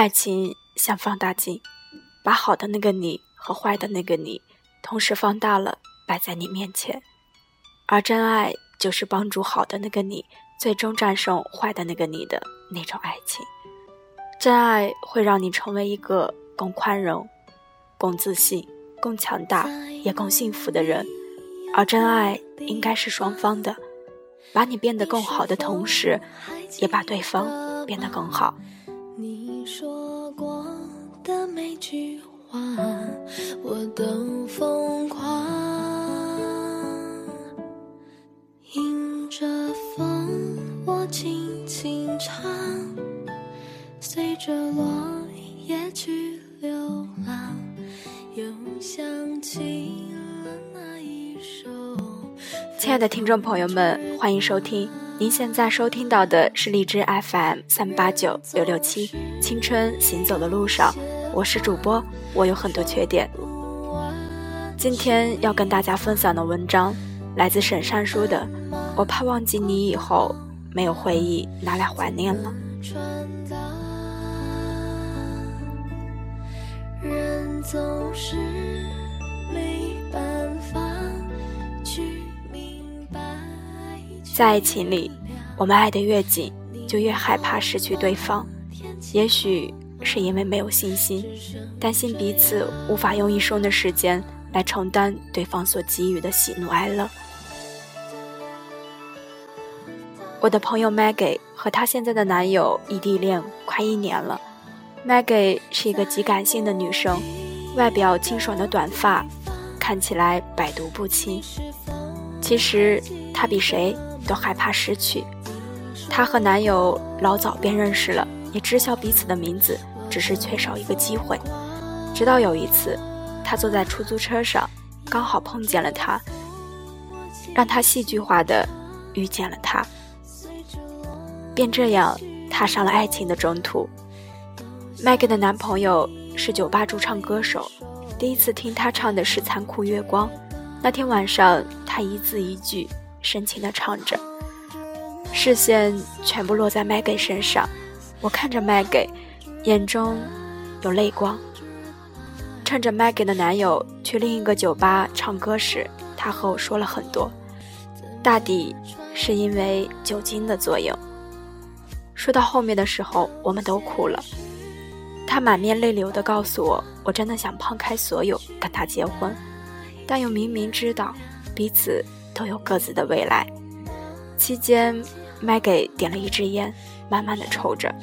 爱情像放大镜，把好的那个你和坏的那个你同时放大了，摆在你面前。而真爱就是帮助好的那个你最终战胜坏的那个你的那种爱情。真爱会让你成为一个更宽容、更自信、更强大，也更幸福的人。而真爱应该是双方的，把你变得更好的同时，也把对方变得更好。每句话，我都疯狂。迎着风，我轻轻唱，随着落叶去流浪，又想起了那一首。亲爱的听众朋友们，欢迎收听。您现在收听到的是荔枝 FM 三八九六六七，青春行走的路上，我是主播，我有很多缺点。今天要跟大家分享的文章来自沈善书的《我怕忘记你以后，没有回忆拿来怀念了》。人总是没办法去明白。在爱情里，我们爱得越紧，就越害怕失去对方。也许是因为没有信心，担心彼此无法用一生的时间来承担对方所给予的喜怒哀乐。我的朋友 Maggie 和她现在的男友异地恋快一年了。Maggie 是一个极感性的女生，外表清爽的短发，看起来百毒不侵。其实她比谁都害怕失去。她和男友老早便认识了，也知晓彼此的名字，只是缺少一个机会。直到有一次，他坐在出租车上，刚好碰见了他，让她戏剧化的遇见了他，便这样踏上了爱情的征途。Maggie 的男朋友是酒吧驻唱歌手，第一次听他唱的是《残酷月光》。那天晚上，他一字一句深情地唱着，视线全部落在 Maggie 身上。我看着 Maggie，眼中有泪光。趁着 Maggie 的男友去另一个酒吧唱歌时，他和我说了很多，大抵是因为酒精的作用。说到后面的时候，我们都哭了。他满面泪流地告诉我：“我真的想抛开所有跟他结婚，但又明明知道彼此都有各自的未来。”期间，Maggie 点了一支烟，慢慢地抽着，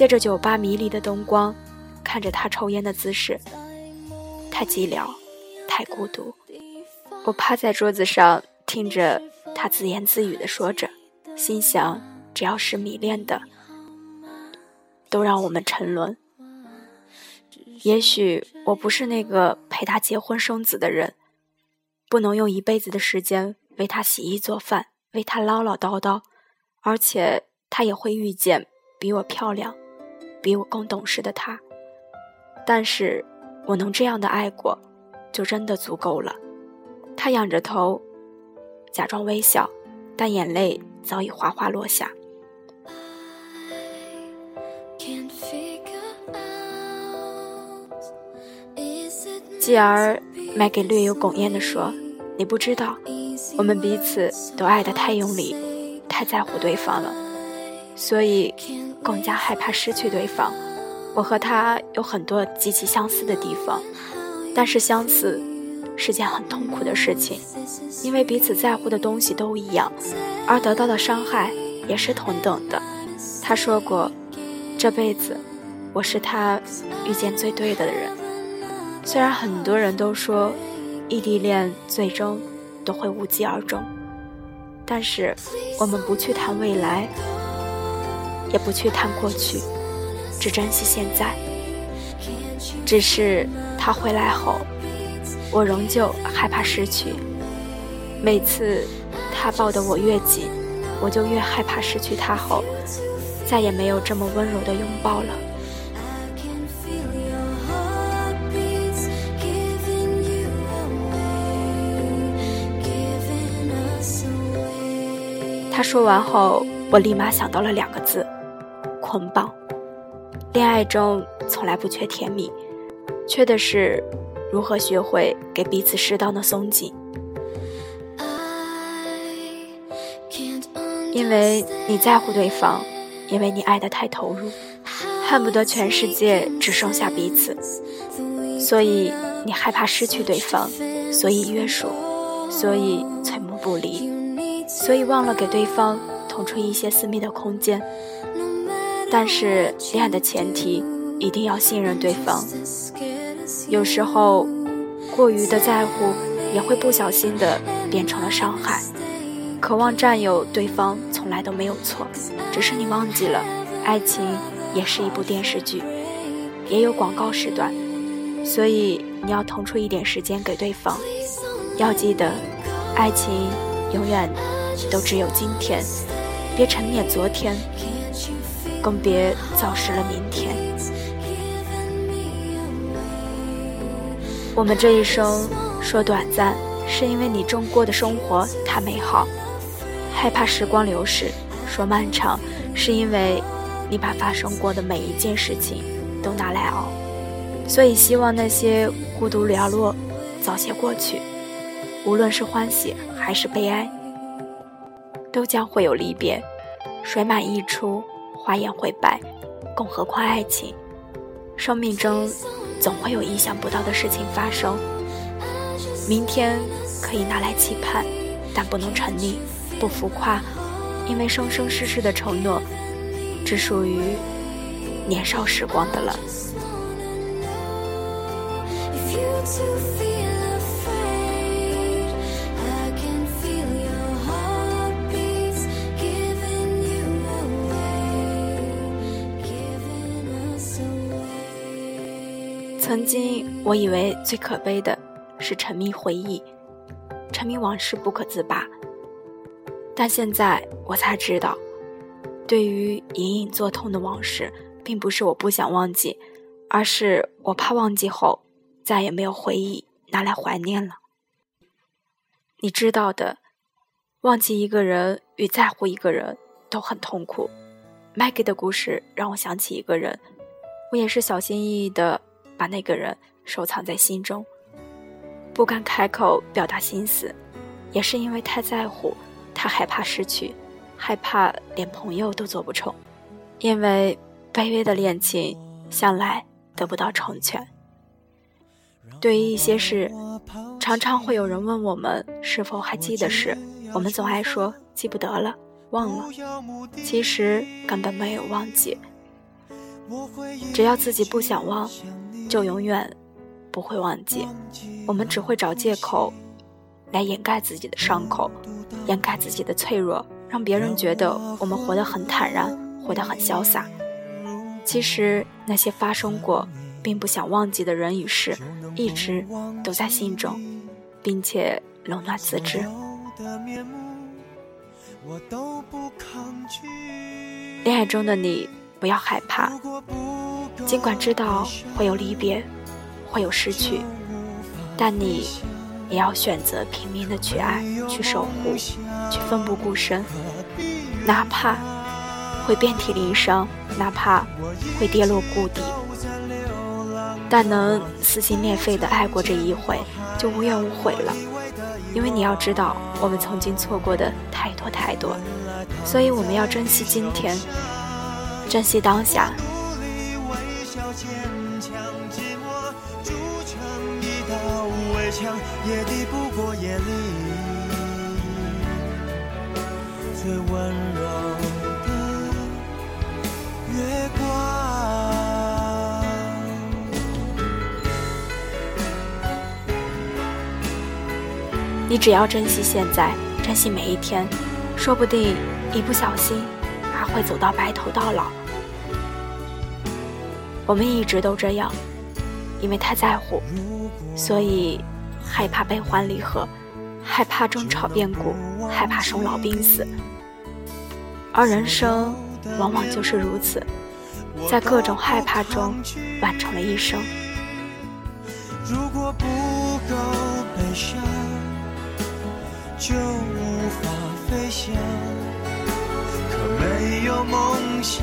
借着酒吧迷离的灯光，看着他抽烟的姿势，太寂寥，太孤独。我趴在桌子上，听着他自言自语地说着，心想：只要是迷恋的，都让我们沉沦。也许我不是那个陪他结婚生子的人，不能用一辈子的时间为他洗衣做饭，为他唠唠叨叨，而且他也会遇见比我漂亮、比我更懂事的他。但是我能这样的爱过，就真的足够了。他仰着头，假装微笑，但眼泪早已哗哗落下。继而，Maggie 略有哽咽地说：“你不知道，我们彼此都爱得太用力，太在乎对方了，所以更加害怕失去对方。我和他有很多极其相似的地方，但是相似是件很痛苦的事情，因为彼此在乎的东西都一样，而得到的伤害也是同等的。”他说过：“这辈子，我是他遇见最对的人。”虽然很多人都说异地恋最终都会无疾而终，但是我们不去谈未来，也不去谈过去，只珍惜现在。只是他回来后，我仍旧害怕失去。每次他抱得我越紧，我就越害怕失去他后，再也没有这么温柔的拥抱了。他说完后，我立马想到了两个字：捆绑。恋爱中从来不缺甜蜜，缺的是如何学会给彼此适当的松紧。因为你在乎对方，因为你爱得太投入，恨不得全世界只剩下彼此，所以你害怕失去对方，所以约束，所以寸步不离，所以忘了给对方腾出一些私密的空间。但是恋爱的前提一定要信任对方，有时候过于的在乎也会不小心的变成了伤害。渴望占有对方从来都没有错，只是你忘记了，爱情也是一部电视剧，也有广告时段，所以你要腾出一点时间给对方。要记得，爱情永远都只有今天，别沉湎昨天，更别早失了明天。我们这一生说短暂，是因为你中过的生活太美好。害怕时光流逝，说漫长，是因为你把发生过的每一件事情都拿来熬，所以希望那些孤独寥落早些过去。无论是欢喜还是悲哀，都将会有离别。水满溢出，花颜会败，更何况爱情？生命中总会有意想不到的事情发生。明天可以拿来期盼，但不能沉溺。不浮夸，因为生生世世的承诺，只属于年少时光的了。曾经，我以为最可悲的是沉迷回忆，沉迷往事不可自拔。但现在我才知道，对于隐隐作痛的往事，并不是我不想忘记，而是我怕忘记后再也没有回忆拿来怀念了。你知道的，忘记一个人与在乎一个人都很痛苦。Maggie 的故事让我想起一个人，我也是小心翼翼的把那个人收藏在心中，不敢开口表达心思，也是因为太在乎。他害怕失去，害怕连朋友都做不成，因为卑微的恋情向来得不到成全。对于一些事，常常会有人问我们是否还记得时，我们总爱说记不得了，忘了。其实根本没有忘记，只要自己不想忘，就永远不会忘记。我们只会找借口来掩盖自己的伤口。掩盖自己的脆弱，让别人觉得我们活得很坦然，活得很潇洒。其实那些发生过并不想忘记的人与事，一直都在心中，并且冷暖自知。恋爱中的你不要害怕，尽管知道会有离别，会有失去，但你。也要选择拼命的去爱，去守护，去奋不顾身，哪怕会遍体鳞伤，哪怕会跌落谷底，但能撕心裂肺的爱过这一回，就无怨无悔了。因为你要知道，我们曾经错过的太多太多，所以我们要珍惜今天，珍惜当下。小坚强，寂寞筑成一道围墙也抵不过夜里最温柔的月光。你只要珍惜现在，珍惜每一天，说不定一不小心还会走到白头到老。我们一直都这样，因为太在乎，所以。害怕悲欢离合，害怕争吵变故，害怕生老病死，而人生往往就是如此，在各种害怕中完成了一生。如果不够悲伤，就无法飞翔。可没有梦想，